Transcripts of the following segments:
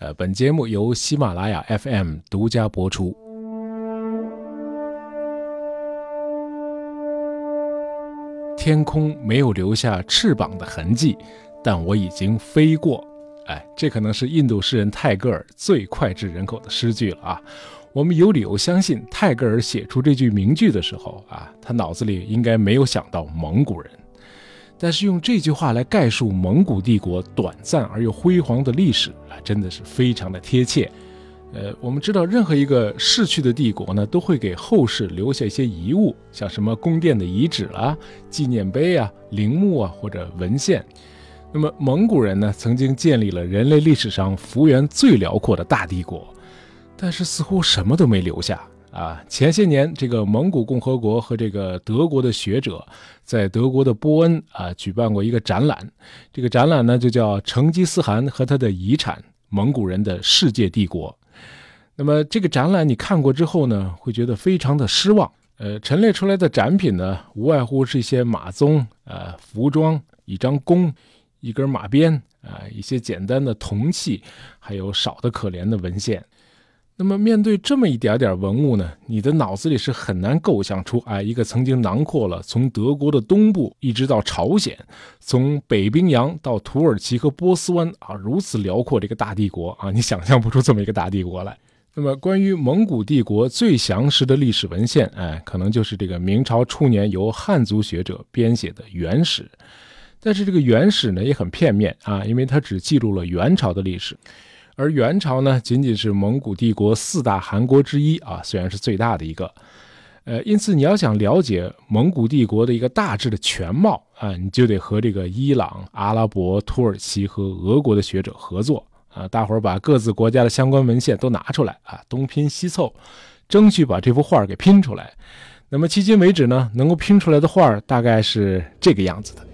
呃，本节目由喜马拉雅 FM 独家播出。天空没有留下翅膀的痕迹，但我已经飞过。哎，这可能是印度诗人泰戈尔最脍炙人口的诗句了啊！我们有理由相信，泰戈尔写出这句名句的时候啊，他脑子里应该没有想到蒙古人。但是用这句话来概述蒙古帝国短暂而又辉煌的历史啊，真的是非常的贴切。呃，我们知道，任何一个逝去的帝国呢，都会给后世留下一些遗物，像什么宫殿的遗址啦、纪念碑啊、陵墓啊或者文献。那么蒙古人呢，曾经建立了人类历史上幅员最辽阔的大帝国，但是似乎什么都没留下。啊，前些年，这个蒙古共和国和这个德国的学者在德国的波恩啊举办过一个展览，这个展览呢就叫成吉思汗和他的遗产——蒙古人的世界帝国。那么这个展览你看过之后呢，会觉得非常的失望。呃，陈列出来的展品呢，无外乎是一些马鬃、呃服装、一张弓、一根马鞭啊，一些简单的铜器，还有少的可怜的文献。那么，面对这么一点点文物呢，你的脑子里是很难构想出哎，一个曾经囊括了从德国的东部一直到朝鲜，从北冰洋到土耳其和波斯湾啊，如此辽阔的一个大帝国啊，你想象不出这么一个大帝国来。那么，关于蒙古帝国最详实的历史文献，哎，可能就是这个明朝初年由汉族学者编写的《元史》，但是这个《元史》呢也很片面啊，因为它只记录了元朝的历史。而元朝呢，仅仅是蒙古帝国四大汗国之一啊，虽然是最大的一个，呃，因此你要想了解蒙古帝国的一个大致的全貌啊，你就得和这个伊朗、阿拉伯、土耳其和俄国的学者合作啊，大伙儿把各自国家的相关文献都拿出来啊，东拼西凑，争取把这幅画给拼出来。那么迄今为止呢，能够拼出来的画大概是这个样子的。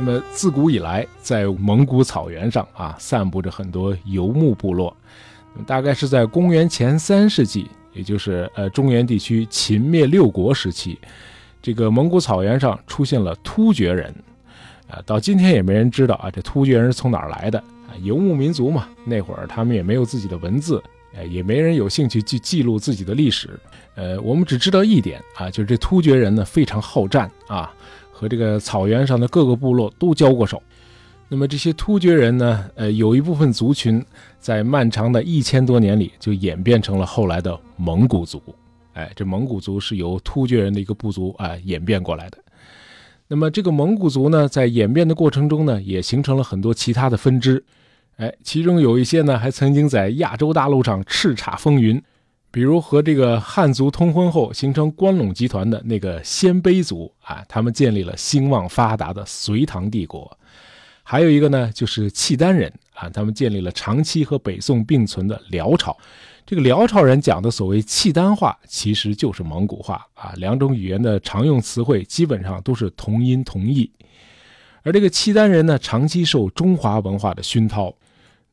那么自古以来，在蒙古草原上啊，散布着很多游牧部落。大概是在公元前三世纪，也就是呃中原地区秦灭六国时期，这个蒙古草原上出现了突厥人。啊，到今天也没人知道啊，这突厥人是从哪儿来的啊？游牧民族嘛，那会儿他们也没有自己的文字，呃，也没人有兴趣去记录自己的历史。呃，我们只知道一点啊，就是这突厥人呢非常好战啊。和这个草原上的各个部落都交过手，那么这些突厥人呢？呃，有一部分族群在漫长的一千多年里就演变成了后来的蒙古族。哎，这蒙古族是由突厥人的一个部族啊演变过来的。那么这个蒙古族呢，在演变的过程中呢，也形成了很多其他的分支。哎，其中有一些呢，还曾经在亚洲大陆上叱咤风云。比如和这个汉族通婚后形成关陇集团的那个鲜卑族啊，他们建立了兴旺发达的隋唐帝国；还有一个呢，就是契丹人啊，他们建立了长期和北宋并存的辽朝。这个辽朝人讲的所谓契丹话，其实就是蒙古话啊，两种语言的常用词汇基本上都是同音同义。而这个契丹人呢，长期受中华文化的熏陶。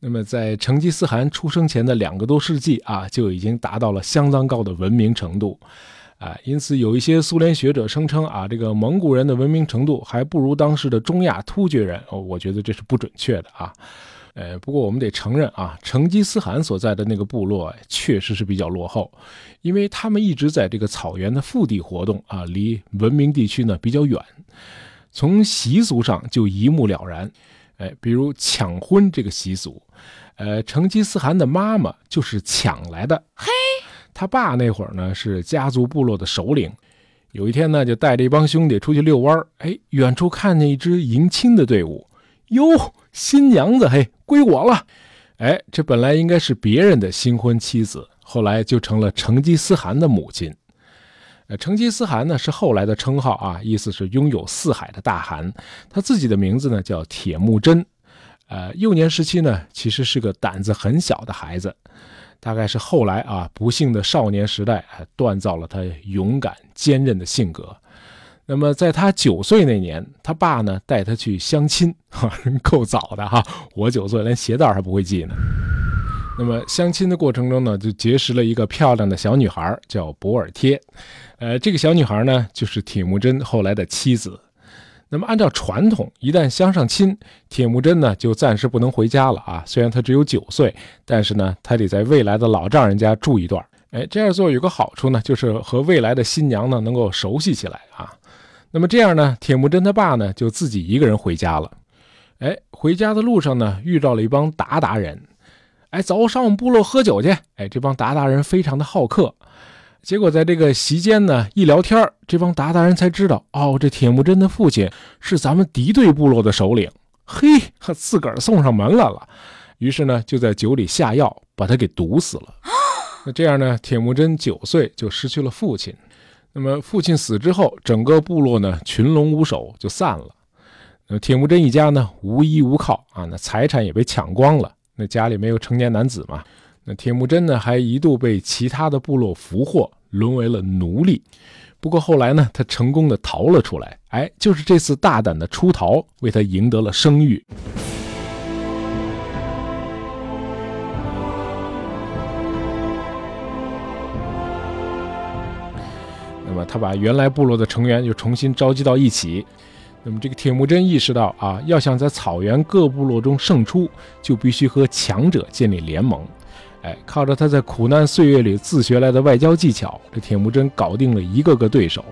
那么，在成吉思汗出生前的两个多世纪啊，就已经达到了相当高的文明程度，啊，因此有一些苏联学者声称啊，这个蒙古人的文明程度还不如当时的中亚突厥人。哦，我觉得这是不准确的啊。呃，不过我们得承认啊，成吉思汗所在的那个部落确实是比较落后，因为他们一直在这个草原的腹地活动啊，离文明地区呢比较远，从习俗上就一目了然。哎，比如抢婚这个习俗，呃，成吉思汗的妈妈就是抢来的。嘿，他爸那会儿呢是家族部落的首领，有一天呢就带着一帮兄弟出去遛弯儿，哎，远处看见一支迎亲的队伍，哟，新娘子嘿归我了，哎，这本来应该是别人的新婚妻子，后来就成了成吉思汗的母亲。呃，成吉思汗呢是后来的称号啊，意思是拥有四海的大汗。他自己的名字呢叫铁木真。呃，幼年时期呢其实是个胆子很小的孩子，大概是后来啊不幸的少年时代锻造了他勇敢坚韧的性格。那么在他九岁那年，他爸呢带他去相亲，哈，够早的哈。我九岁连鞋带还不会系呢。那么相亲的过程中呢，就结识了一个漂亮的小女孩，叫博尔贴。呃，这个小女孩呢，就是铁木真后来的妻子。那么按照传统，一旦相上亲，铁木真呢就暂时不能回家了啊。虽然他只有九岁，但是呢，他得在未来的老丈人家住一段。哎，这样做有个好处呢，就是和未来的新娘呢能够熟悉起来啊。那么这样呢，铁木真他爸呢就自己一个人回家了。哎，回家的路上呢，遇到了一帮鞑靼人。哎，走上我们部落喝酒去。哎，这帮鞑靼人非常的好客。结果在这个席间呢，一聊天这帮鞑靼人才知道，哦，这铁木真的父亲是咱们敌对部落的首领。嘿，自个儿送上门来了。于是呢，就在酒里下药，把他给毒死了。那这样呢，铁木真九岁就失去了父亲。那么父亲死之后，整个部落呢群龙无首，就散了。那铁木真一家呢无依无靠啊，那财产也被抢光了。那家里没有成年男子嘛？那铁木真呢，还一度被其他的部落俘获，沦为了奴隶。不过后来呢，他成功的逃了出来。哎，就是这次大胆的出逃，为他赢得了声誉。那么他把原来部落的成员又重新召集到一起。那么这个铁木真意识到啊，要想在草原各部落中胜出，就必须和强者建立联盟。哎，靠着他在苦难岁月里自学来的外交技巧，这铁木真搞定了一个个对手。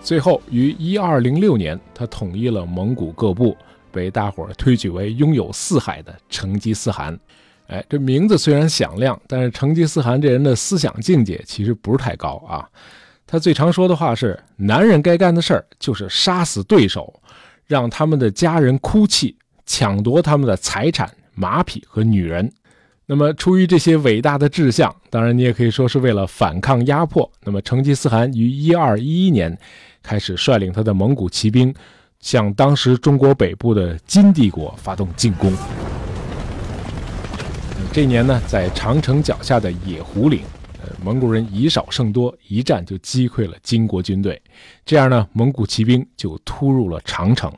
最后于一二零六年，他统一了蒙古各部，被大伙儿推举为拥有四海的成吉思汗。哎，这名字虽然响亮，但是成吉思汗这人的思想境界其实不是太高啊。他最常说的话是：“男人该干的事儿就是杀死对手，让他们的家人哭泣，抢夺他们的财产、马匹和女人。”那么，出于这些伟大的志向，当然你也可以说是为了反抗压迫。那么，成吉思汗于一二一一年开始率领他的蒙古骑兵，向当时中国北部的金帝国发动进攻。这一年呢，在长城脚下的野狐岭。呃蒙古人以少胜多，一战就击溃了金国军队。这样呢，蒙古骑兵就突入了长城。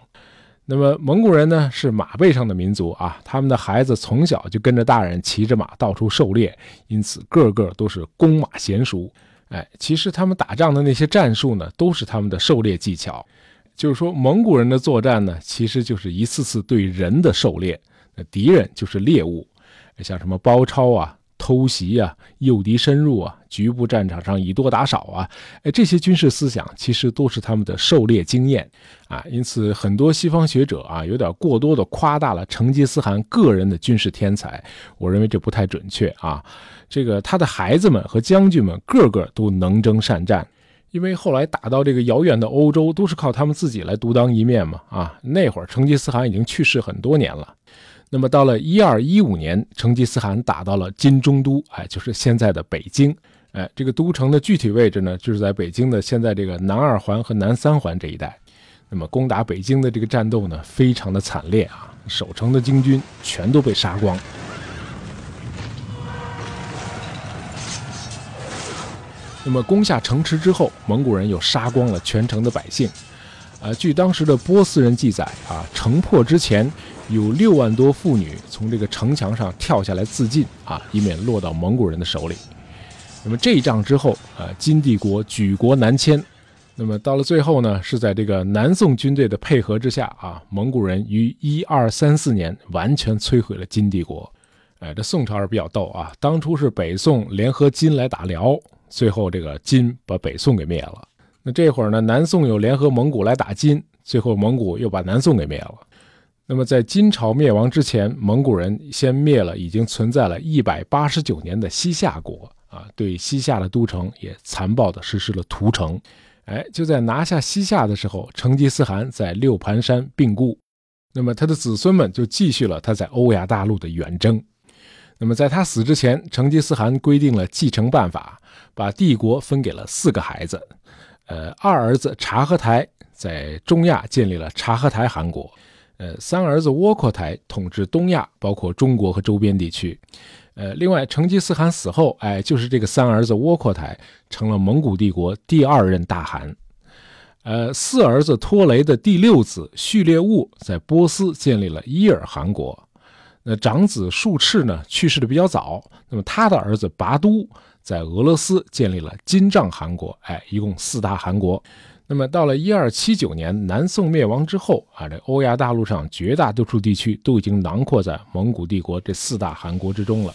那么，蒙古人呢是马背上的民族啊，他们的孩子从小就跟着大人骑着马到处狩猎，因此个个都是弓马娴熟。哎，其实他们打仗的那些战术呢，都是他们的狩猎技巧。就是说，蒙古人的作战呢，其实就是一次次对人的狩猎，那敌人就是猎物，像什么包抄啊。偷袭啊，诱敌深入啊，局部战场上以多打少啊，哎，这些军事思想其实都是他们的狩猎经验啊。因此，很多西方学者啊，有点过多的夸大了成吉思汗个人的军事天才。我认为这不太准确啊。这个他的孩子们和将军们个个都能征善战，因为后来打到这个遥远的欧洲，都是靠他们自己来独当一面嘛。啊，那会儿成吉思汗已经去世很多年了。那么到了一二一五年，成吉思汗打到了金中都，哎，就是现在的北京，哎，这个都城的具体位置呢，就是在北京的现在这个南二环和南三环这一带。那么攻打北京的这个战斗呢，非常的惨烈啊，守城的金军全都被杀光。那么攻下城池之后，蒙古人又杀光了全城的百姓。呃，据当时的波斯人记载啊，城破之前。有六万多妇女从这个城墙上跳下来自尽啊，以免落到蒙古人的手里。那么这一仗之后，呃，金帝国举国南迁。那么到了最后呢，是在这个南宋军队的配合之下啊，蒙古人于一二三四年完全摧毁了金帝国。哎，这宋朝是比较逗啊，当初是北宋联合金来打辽，最后这个金把北宋给灭了。那这会儿呢，南宋又联合蒙古来打金，最后蒙古又把南宋给灭了。那么，在金朝灭亡之前，蒙古人先灭了已经存在了一百八十九年的西夏国啊，对西夏的都城也残暴地实施了屠城。哎，就在拿下西夏的时候，成吉思汗在六盘山病故，那么他的子孙们就继续了他在欧亚大陆的远征。那么在他死之前，成吉思汗规定了继承办法，把帝国分给了四个孩子。呃，二儿子察合台在中亚建立了察合台汗国。呃，三儿子窝阔台统治东亚，包括中国和周边地区。呃，另外，成吉思汗死后，哎，就是这个三儿子窝阔台成了蒙古帝国第二任大汗。呃，四儿子拖雷的第六子序列兀在波斯建立了伊尔汗国。那长子术赤呢去世的比较早，那么他的儿子拔都在俄罗斯建立了金帐汗国，哎，一共四大汗国。那么到了一二七九年，南宋灭亡之后啊，这欧亚大陆上绝大多数地区都已经囊括在蒙古帝国这四大汗国之中了。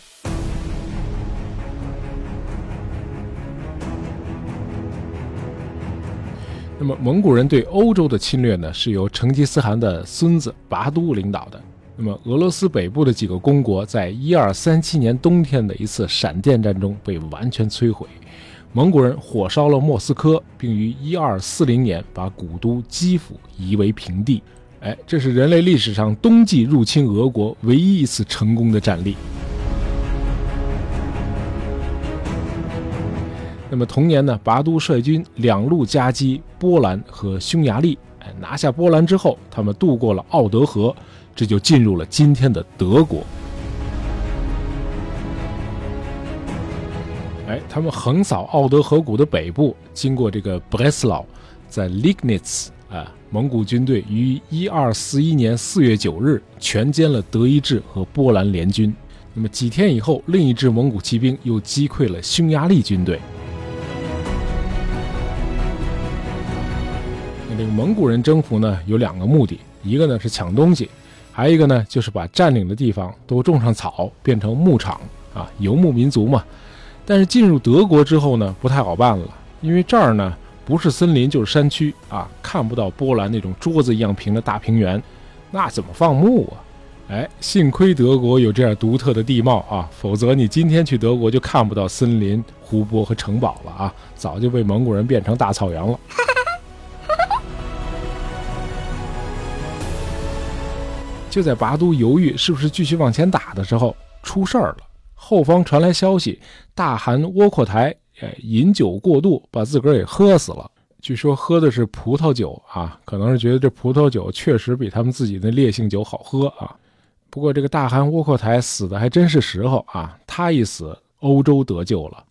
那么蒙古人对欧洲的侵略呢，是由成吉思汗的孙子拔都领导的。那么俄罗斯北部的几个公国，在一二三七年冬天的一次闪电战中被完全摧毁。蒙古人火烧了莫斯科，并于一二四零年把古都基辅夷为平地。哎，这是人类历史上冬季入侵俄国唯一一次成功的战例。那么同年呢，拔都率军两路夹击波兰和匈牙利。哎，拿下波兰之后，他们渡过了奥德河，这就进入了今天的德国。哎，他们横扫奥德河谷的北部，经过这个 Breslau，在 Lignitz 啊，蒙古军队于一二四一年四月九日全歼了德意志和波兰联军。那么几天以后，另一支蒙古骑兵又击溃了匈牙利军队。那这个蒙古人征服呢，有两个目的，一个呢是抢东西，还有一个呢就是把占领的地方都种上草，变成牧场啊，游牧民族嘛。但是进入德国之后呢，不太好办了，因为这儿呢不是森林就是山区啊，看不到波兰那种桌子一样平的大平原，那怎么放牧啊？哎，幸亏德国有这样独特的地貌啊，否则你今天去德国就看不到森林、湖泊和城堡了啊，早就被蒙古人变成大草原了。就在拔都犹豫是不是继续往前打的时候，出事儿了。后方传来消息，大汗窝阔台哎饮酒过度，把自个儿给喝死了。据说喝的是葡萄酒啊，可能是觉得这葡萄酒确实比他们自己的烈性酒好喝啊。不过这个大汗窝阔台死的还真是时候啊，他一死，欧洲得救了。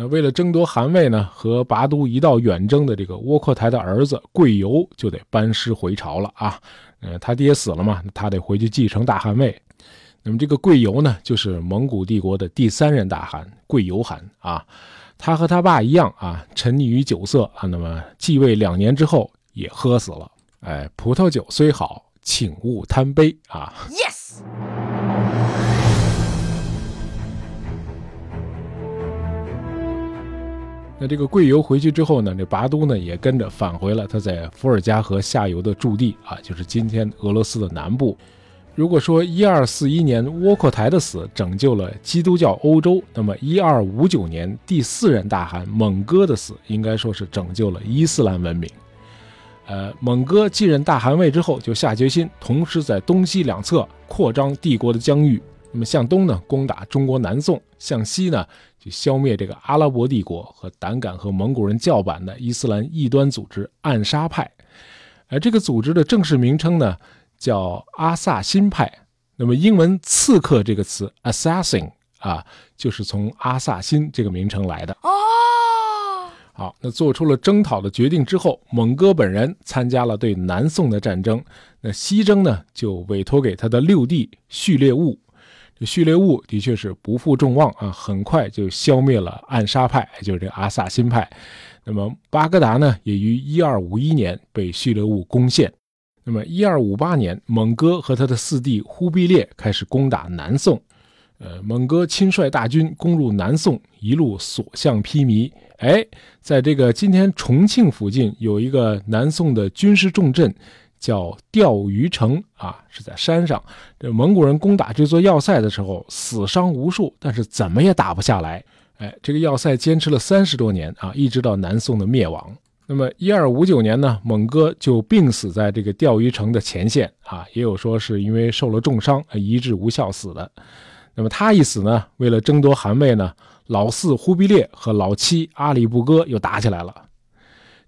那为了争夺汗位呢，和拔都一道远征的这个窝阔台的儿子贵由就得班师回朝了啊。呃，他爹死了嘛，他得回去继承大汗位。那么这个贵由呢，就是蒙古帝国的第三任大汗贵由汗啊。他和他爸一样啊，沉溺于酒色啊。那么继位两年之后也喝死了。哎，葡萄酒虽好，请勿贪杯啊。Yes。那这个贵由回去之后呢，这拔都呢也跟着返回了他在伏尔加河下游的驻地啊，就是今天俄罗斯的南部。如果说一二四一年窝阔台的死拯救了基督教欧洲，那么一二五九年第四任大汗蒙哥的死应该说是拯救了伊斯兰文明。呃，蒙哥继任大汗位之后，就下决心同时在东西两侧扩张帝国的疆域。那么向东呢，攻打中国南宋；向西呢，就消灭这个阿拉伯帝国和胆敢和蒙古人叫板的伊斯兰异端组织暗杀派。而这个组织的正式名称呢？叫阿萨辛派，那么英文“刺客”这个词 “assassin” 啊，就是从阿萨辛这个名称来的。哦，好，那做出了征讨的决定之后，蒙哥本人参加了对南宋的战争。那西征呢，就委托给他的六弟序列兀。这序列物的确是不负众望啊，很快就消灭了暗杀派，就是这阿萨辛派。那么巴格达呢，也于一二五一年被序列物攻陷。那么，一二五八年，蒙哥和他的四弟忽必烈开始攻打南宋。呃，蒙哥亲率大军攻入南宋，一路所向披靡。哎，在这个今天重庆附近有一个南宋的军事重镇，叫钓鱼城啊，是在山上。这蒙古人攻打这座要塞的时候，死伤无数，但是怎么也打不下来。哎，这个要塞坚持了三十多年啊，一直到南宋的灭亡。那么，一二五九年呢，蒙哥就病死在这个钓鱼城的前线啊，也有说是因为受了重伤，医治无效死的。那么他一死呢，为了争夺汗位呢，老四忽必烈和老七阿里不哥又打起来了。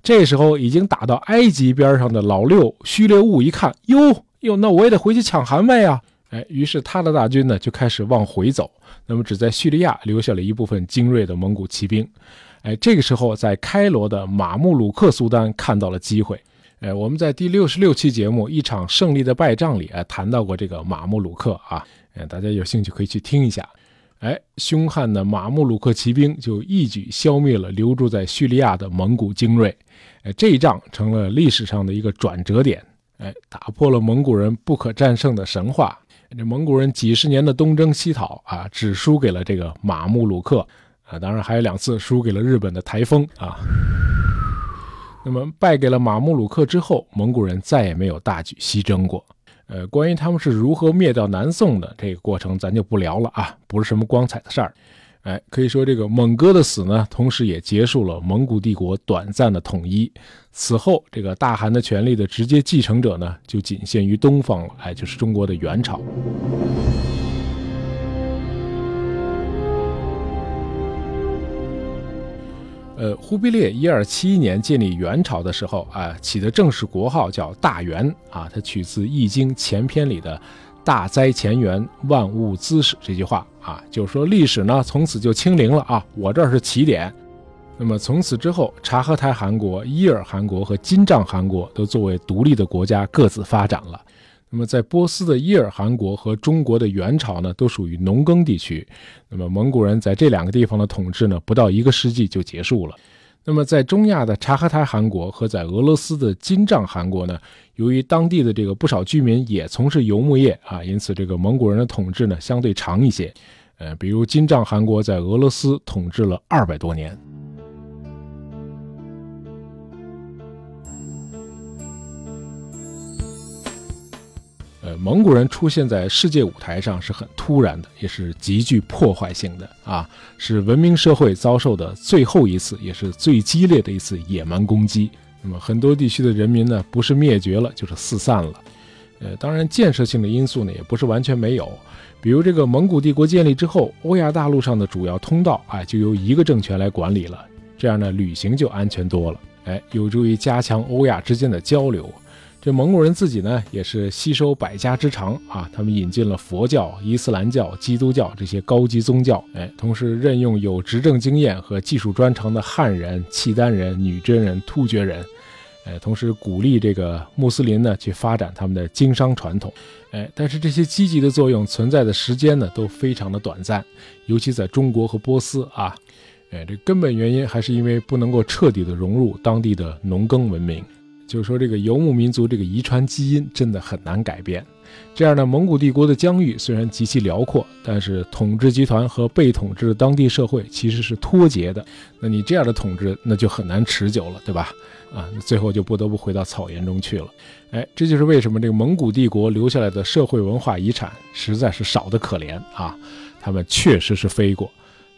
这时候已经打到埃及边上的老六序列兀一看，哟哟，那我也得回去抢汗位啊！哎，于是他的大军呢就开始往回走，那么只在叙利亚留下了一部分精锐的蒙古骑兵。哎，这个时候在开罗的马穆鲁克苏丹看到了机会。哎，我们在第六十六期节目《一场胜利的败仗》里，哎，谈到过这个马穆鲁克啊。哎，大家有兴趣可以去听一下。哎，凶悍的马穆鲁克骑兵就一举消灭了留驻在叙利亚的蒙古精锐。哎，这一仗成了历史上的一个转折点。哎，打破了蒙古人不可战胜的神话。这蒙古人几十年的东征西讨啊，只输给了这个马穆鲁克啊，当然还有两次输给了日本的台风啊。那么败给了马穆鲁克之后，蒙古人再也没有大举西征过。呃，关于他们是如何灭掉南宋的这个过程，咱就不聊了啊，不是什么光彩的事儿。哎，可以说这个蒙哥的死呢，同时也结束了蒙古帝国短暂的统一。此后，这个大汗的权力的直接继承者呢，就仅限于东方了，哎，就是中国的元朝。呃，忽必烈一二七一年建立元朝的时候啊，起的正式国号叫大元啊，它取自《易经》前篇里的“大灾前缘，万物滋始”这句话啊，就是说历史呢从此就清零了啊，我这儿是起点。那么从此之后，察合台汗国、伊尔汗国和金帐汗国都作为独立的国家各自发展了。那么，在波斯的伊尔汗国和中国的元朝呢，都属于农耕地区。那么，蒙古人在这两个地方的统治呢，不到一个世纪就结束了。那么，在中亚的察合台汗国和在俄罗斯的金帐汗国呢，由于当地的这个不少居民也从事游牧业啊，因此这个蒙古人的统治呢相对长一些。呃，比如金帐汗国在俄罗斯统治了二百多年。蒙古人出现在世界舞台上是很突然的，也是极具破坏性的啊！是文明社会遭受的最后一次，也是最激烈的一次野蛮攻击。那么很多地区的人民呢，不是灭绝了，就是四散了。呃，当然建设性的因素呢，也不是完全没有。比如这个蒙古帝国建立之后，欧亚大陆上的主要通道啊，就由一个政权来管理了，这样呢，旅行就安全多了。哎，有助于加强欧亚之间的交流。这蒙古人自己呢，也是吸收百家之长啊，他们引进了佛教、伊斯兰教、基督教这些高级宗教，哎，同时任用有执政经验和技术专长的汉人、契丹人、女真人、突厥人，哎，同时鼓励这个穆斯林呢去发展他们的经商传统，哎，但是这些积极的作用存在的时间呢都非常的短暂，尤其在中国和波斯啊，哎，这根本原因还是因为不能够彻底的融入当地的农耕文明。就是说，这个游牧民族这个遗传基因真的很难改变。这样呢，蒙古帝国的疆域虽然极其辽阔，但是统治集团和被统治的当地社会其实是脱节的。那你这样的统治，那就很难持久了，对吧？啊，最后就不得不回到草原中去了。哎，这就是为什么这个蒙古帝国留下来的社会文化遗产实在是少得可怜啊。他们确实是飞过，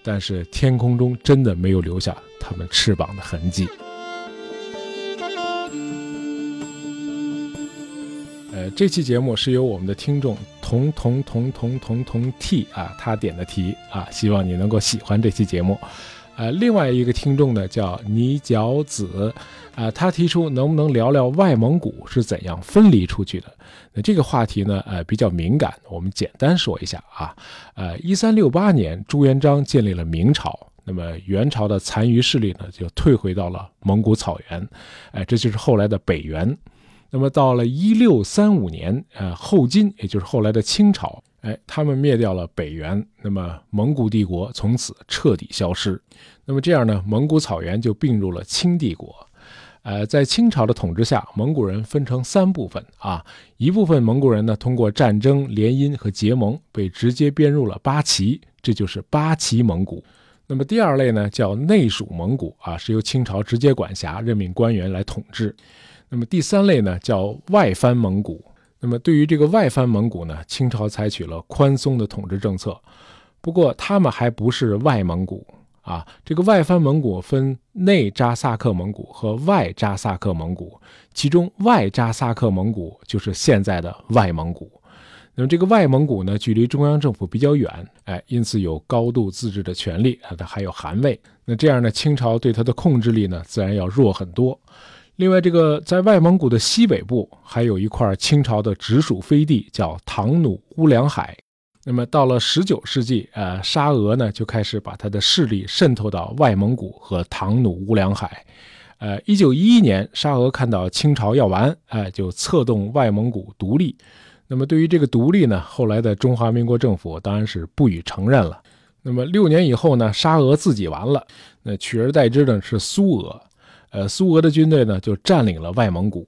但是天空中真的没有留下他们翅膀的痕迹。呃，这期节目是由我们的听众同同同同同同 T 啊，他点的题啊，希望你能够喜欢这期节目。呃，另外一个听众呢叫泥脚子，啊，他提出能不能聊聊外蒙古是怎样分离出去的？那这个话题呢，呃，比较敏感，我们简单说一下啊。呃，一三六八年，朱元璋建立了明朝，那么元朝的残余势力呢就退回到了蒙古草原，哎，这就是后来的北元。那么到了一六三五年，呃，后金，也就是后来的清朝，哎，他们灭掉了北元，那么蒙古帝国从此彻底消失。那么这样呢，蒙古草原就并入了清帝国。呃，在清朝的统治下，蒙古人分成三部分啊，一部分蒙古人呢，通过战争、联姻和结盟，被直接编入了八旗，这就是八旗蒙古。那么第二类呢，叫内属蒙古啊，是由清朝直接管辖、任命官员来统治。那么第三类呢，叫外藩蒙古。那么对于这个外藩蒙古呢，清朝采取了宽松的统治政策。不过他们还不是外蒙古啊。这个外藩蒙古分内扎萨克蒙古和外扎萨克蒙古，其中外扎萨克蒙古就是现在的外蒙古。那么这个外蒙古呢，距离中央政府比较远，哎，因此有高度自治的权利啊，它还有汗位。那这样呢，清朝对它的控制力呢，自然要弱很多。另外，这个在外蒙古的西北部还有一块清朝的直属飞地，叫唐努乌梁海。那么到了十九世纪，呃，沙俄呢就开始把他的势力渗透到外蒙古和唐努乌梁海。呃，一九一一年，沙俄看到清朝要完，哎，就策动外蒙古独立。那么对于这个独立呢，后来的中华民国政府当然是不予承认了。那么六年以后呢，沙俄自己完了，那取而代之的是苏俄，呃，苏俄的军队呢就占领了外蒙古。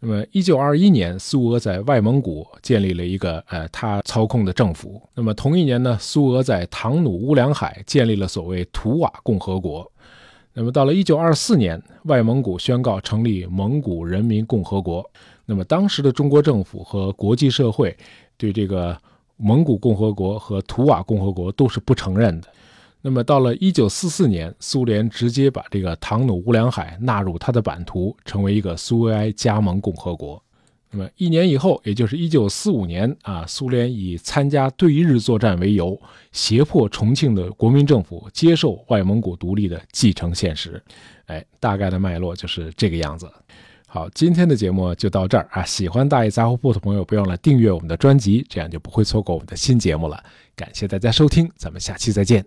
那么，一九二一年，苏俄在外蒙古建立了一个呃他操控的政府。那么同一年呢，苏俄在唐努乌梁海建立了所谓图瓦共和国。那么到了一九二四年，外蒙古宣告成立蒙古人民共和国。那么当时的中国政府和国际社会对这个蒙古共和国和图瓦共和国都是不承认的。那么到了一九四四年，苏联直接把这个唐努乌梁海纳入它的版图，成为一个苏维埃加盟共和国。那么一年以后，也就是一九四五年啊，苏联以参加对日作战为由，胁迫重庆的国民政府接受外蒙古独立的既成现实。哎，大概的脉络就是这个样子。好，今天的节目就到这儿啊！喜欢大爷杂货铺的朋友，不要忘了订阅我们的专辑，这样就不会错过我们的新节目了。感谢大家收听，咱们下期再见。